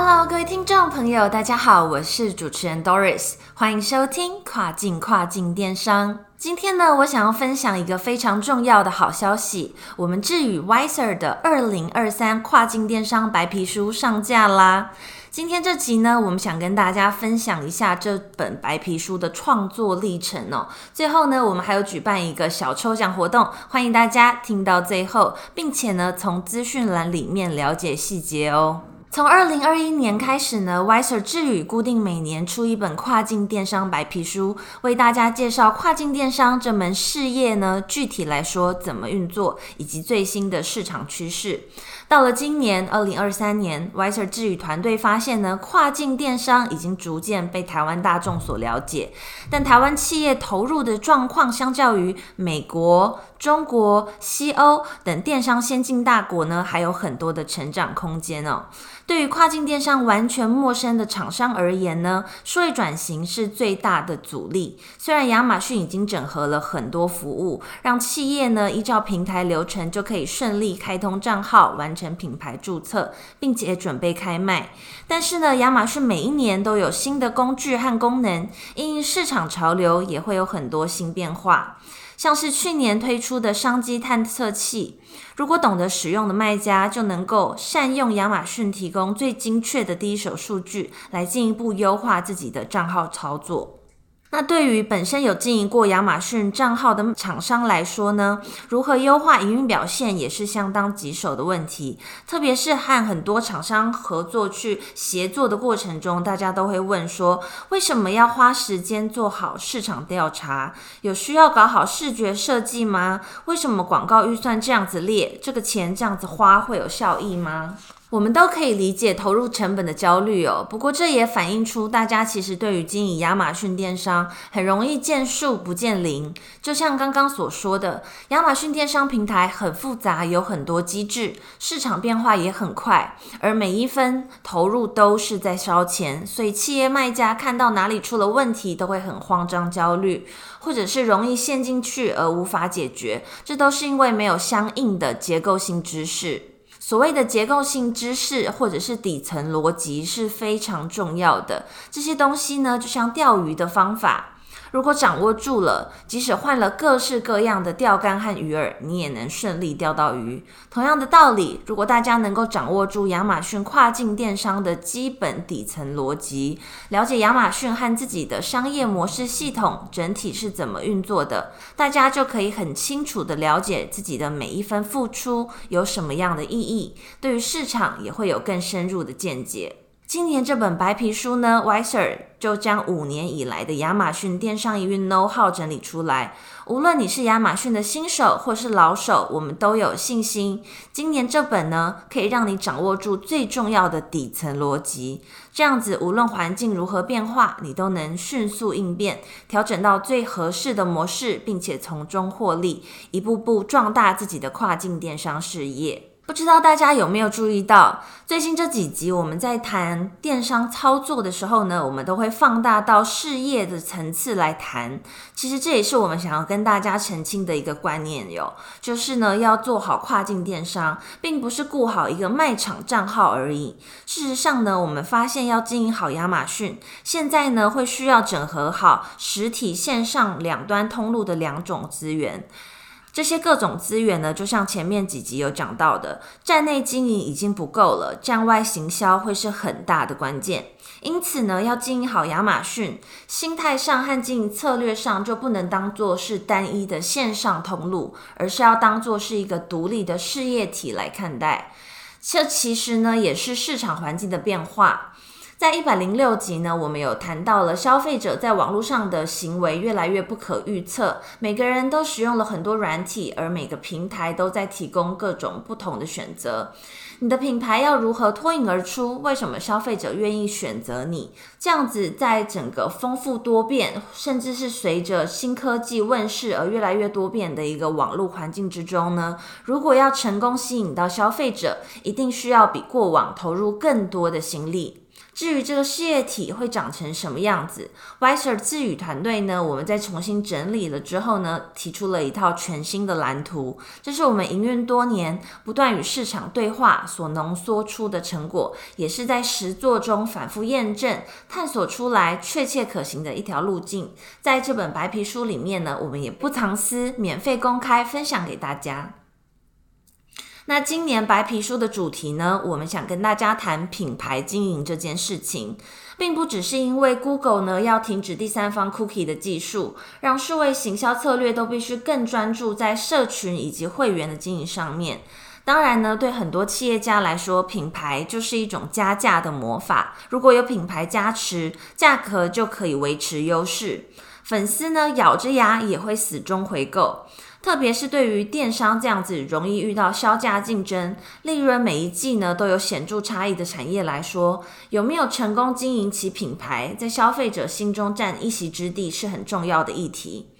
Hello，各位听众朋友，大家好，我是主持人 Doris，欢迎收听跨境跨境电商。今天呢，我想要分享一个非常重要的好消息，我们智宇 Wiser 的二零二三跨境电商白皮书上架啦。今天这集呢，我们想跟大家分享一下这本白皮书的创作历程哦。最后呢，我们还有举办一个小抽奖活动，欢迎大家听到最后，并且呢，从资讯栏里面了解细节哦。从二零二一年开始呢，Wiser 智宇固定每年出一本跨境电商白皮书，为大家介绍跨境电商这门事业呢，具体来说怎么运作，以及最新的市场趋势。到了今年二零二三年，Wiser 智宇团队发现呢，跨境电商已经逐渐被台湾大众所了解，但台湾企业投入的状况，相较于美国、中国、西欧等电商先进大国呢，还有很多的成长空间哦。对于跨境电商完全陌生的厂商而言呢，数位转型是最大的阻力。虽然亚马逊已经整合了很多服务，让企业呢依照平台流程就可以顺利开通账号、完成品牌注册，并且准备开卖，但是呢，亚马逊每一年都有新的工具和功能，因市场潮流也会有很多新变化。像是去年推出的商机探测器，如果懂得使用的卖家就能够善用亚马逊提供最精确的第一手数据，来进一步优化自己的账号操作。那对于本身有经营过亚马逊账号的厂商来说呢，如何优化营运表现也是相当棘手的问题。特别是和很多厂商合作去协作的过程中，大家都会问说，为什么要花时间做好市场调查？有需要搞好视觉设计吗？为什么广告预算这样子列，这个钱这样子花会有效益吗？我们都可以理解投入成本的焦虑哦，不过这也反映出大家其实对于经营亚马逊电商很容易见树不见林。就像刚刚所说的，亚马逊电商平台很复杂，有很多机制，市场变化也很快，而每一分投入都是在烧钱，所以企业卖家看到哪里出了问题，都会很慌张焦虑，或者是容易陷进去而无法解决，这都是因为没有相应的结构性知识。所谓的结构性知识或者是底层逻辑是非常重要的。这些东西呢，就像钓鱼的方法。如果掌握住了，即使换了各式各样的钓竿和鱼饵，你也能顺利钓到鱼。同样的道理，如果大家能够掌握住亚马逊跨境电商的基本底层逻辑，了解亚马逊和自己的商业模式系统整体是怎么运作的，大家就可以很清楚的了解自己的每一分付出有什么样的意义，对于市场也会有更深入的见解。今年这本白皮书呢，Wiser 就将五年以来的亚马逊电商营运 know how 整理出来。无论你是亚马逊的新手或是老手，我们都有信心，今年这本呢，可以让你掌握住最重要的底层逻辑。这样子，无论环境如何变化，你都能迅速应变，调整到最合适的模式，并且从中获利，一步步壮大自己的跨境电商事业。不知道大家有没有注意到，最近这几集我们在谈电商操作的时候呢，我们都会放大到事业的层次来谈。其实这也是我们想要跟大家澄清的一个观念哟，就是呢要做好跨境电商，并不是顾好一个卖场账号而已。事实上呢，我们发现要经营好亚马逊，现在呢会需要整合好实体线上两端通路的两种资源。这些各种资源呢，就像前面几集有讲到的，站内经营已经不够了，站外行销会是很大的关键。因此呢，要经营好亚马逊，心态上和经营策略上就不能当做是单一的线上通路，而是要当做是一个独立的事业体来看待。这其实呢，也是市场环境的变化。在一百零六集呢，我们有谈到了消费者在网络上的行为越来越不可预测，每个人都使用了很多软体，而每个平台都在提供各种不同的选择。你的品牌要如何脱颖而出？为什么消费者愿意选择你？这样子，在整个丰富多变，甚至是随着新科技问世而越来越多变的一个网络环境之中呢？如果要成功吸引到消费者，一定需要比过往投入更多的心力。至于这个事业体会长成什么样子，Viser 自语团队呢？我们在重新整理了之后呢，提出了一套全新的蓝图。这是我们营运多年、不断与市场对话所浓缩出的成果，也是在实作中反复验证、探索出来确切可行的一条路径。在这本白皮书里面呢，我们也不藏私，免费公开分享给大家。那今年白皮书的主题呢？我们想跟大家谈品牌经营这件事情，并不只是因为 Google 呢要停止第三方 Cookie 的技术，让数位行销策略都必须更专注在社群以及会员的经营上面。当然呢，对很多企业家来说，品牌就是一种加价的魔法。如果有品牌加持，价格就可以维持优势，粉丝呢咬着牙也会死忠回购。特别是对于电商这样子容易遇到销价竞争、利润每一季呢都有显著差异的产业来说，有没有成功经营其品牌，在消费者心中占一席之地是很重要的议题。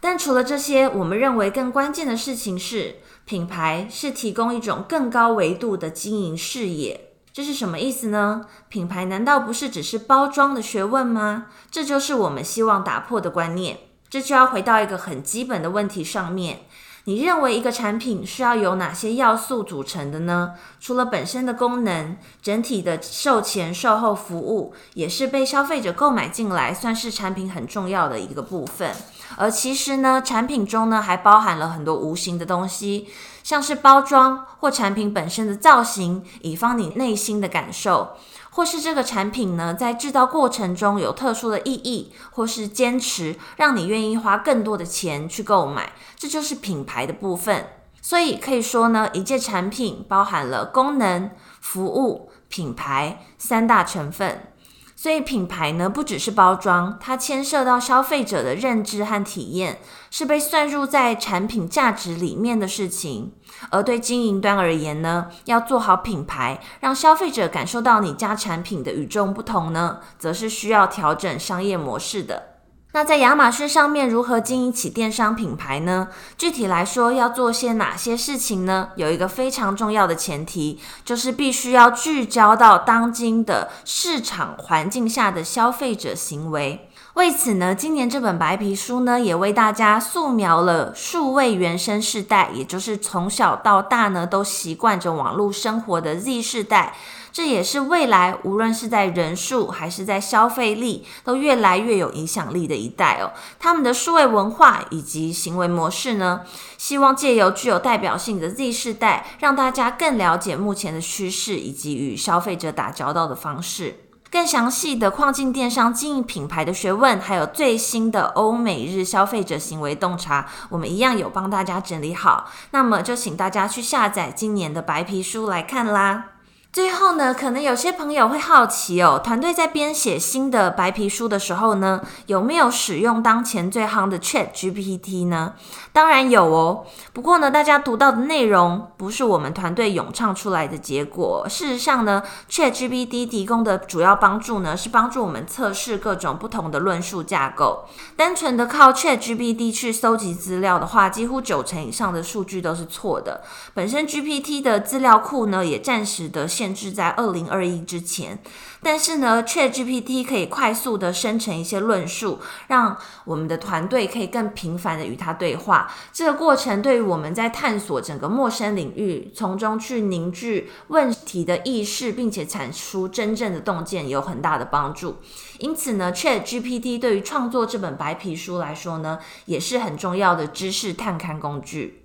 但除了这些，我们认为更关键的事情是，品牌是提供一种更高维度的经营视野。这是什么意思呢？品牌难道不是只是包装的学问吗？这就是我们希望打破的观念。这就要回到一个很基本的问题上面。你认为一个产品是要由哪些要素组成的呢？除了本身的功能，整体的售前售后服务也是被消费者购买进来，算是产品很重要的一个部分。而其实呢，产品中呢还包含了很多无形的东西，像是包装或产品本身的造型，以方你内心的感受。或是这个产品呢，在制造过程中有特殊的意义，或是坚持让你愿意花更多的钱去购买，这就是品牌的部分。所以可以说呢，一件产品包含了功能、服务、品牌三大成分。所以品牌呢，不只是包装，它牵涉到消费者的认知和体验，是被算入在产品价值里面的事情。而对经营端而言呢，要做好品牌，让消费者感受到你家产品的与众不同呢，则是需要调整商业模式的。那在亚马逊上面如何经营起电商品牌呢？具体来说，要做些哪些事情呢？有一个非常重要的前提，就是必须要聚焦到当今的市场环境下的消费者行为。为此呢，今年这本白皮书呢，也为大家素描了数位原生世代，也就是从小到大呢都习惯着网络生活的 Z 世代。这也是未来无论是在人数还是在消费力都越来越有影响力的一代哦。他们的数位文化以及行为模式呢，希望借由具有代表性的 Z 世代，让大家更了解目前的趋势以及与消费者打交道的方式。更详细的跨境电商经营品牌的学问，还有最新的欧美日消费者行为洞察，我们一样有帮大家整理好。那么就请大家去下载今年的白皮书来看啦。最后呢，可能有些朋友会好奇哦，团队在编写新的白皮书的时候呢，有没有使用当前最夯的 Chat GPT 呢？当然有哦。不过呢，大家读到的内容不是我们团队咏唱出来的结果。事实上呢，Chat GPT 提供的主要帮助呢，是帮助我们测试各种不同的论述架构。单纯的靠 Chat GPT 去搜集资料的话，几乎九成以上的数据都是错的。本身 GPT 的资料库呢，也暂时的。限制在二零二一之前，但是呢，Chat GPT 可以快速的生成一些论述，让我们的团队可以更频繁的与它对话。这个过程对于我们在探索整个陌生领域，从中去凝聚问题的意识，并且产出真正的洞见，有很大的帮助。因此呢，Chat GPT 对于创作这本白皮书来说呢，也是很重要的知识探勘工具。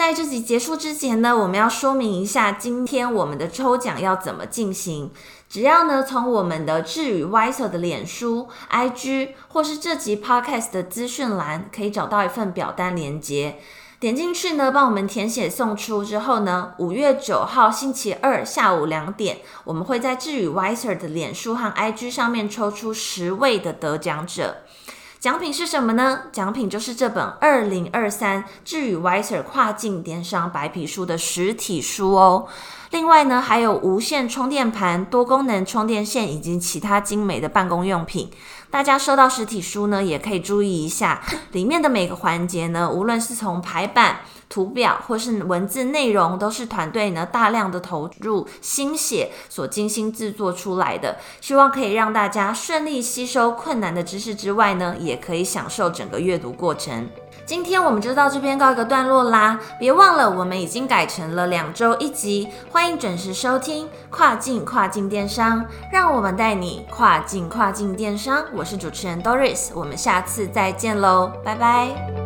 在这集结束之前呢，我们要说明一下今天我们的抽奖要怎么进行。只要呢从我们的智宇 Wiser 的脸书、IG 或是这集 Podcast 的资讯栏，可以找到一份表单连接。点进去呢，帮我们填写送出之后呢，五月九号星期二下午两点，我们会在智宇 Wiser 的脸书和 IG 上面抽出十位的得奖者。奖品是什么呢？奖品就是这本二零二三智宇 Viser 跨境电商白皮书的实体书哦。另外呢，还有无线充电盘、多功能充电线以及其他精美的办公用品。大家收到实体书呢，也可以注意一下 里面的每个环节呢，无论是从排版、图表或是文字内容，都是团队呢大量的投入心血所精心制作出来的。希望可以让大家顺利吸收困难的知识之外呢，也可以享受整个阅读过程。今天我们就到这边告一个段落啦，别忘了我们已经改成了两周一集，欢迎准时收听跨境跨境电商，让我们带你跨境跨境电商。我是主持人 Doris，我们下次再见喽，拜拜。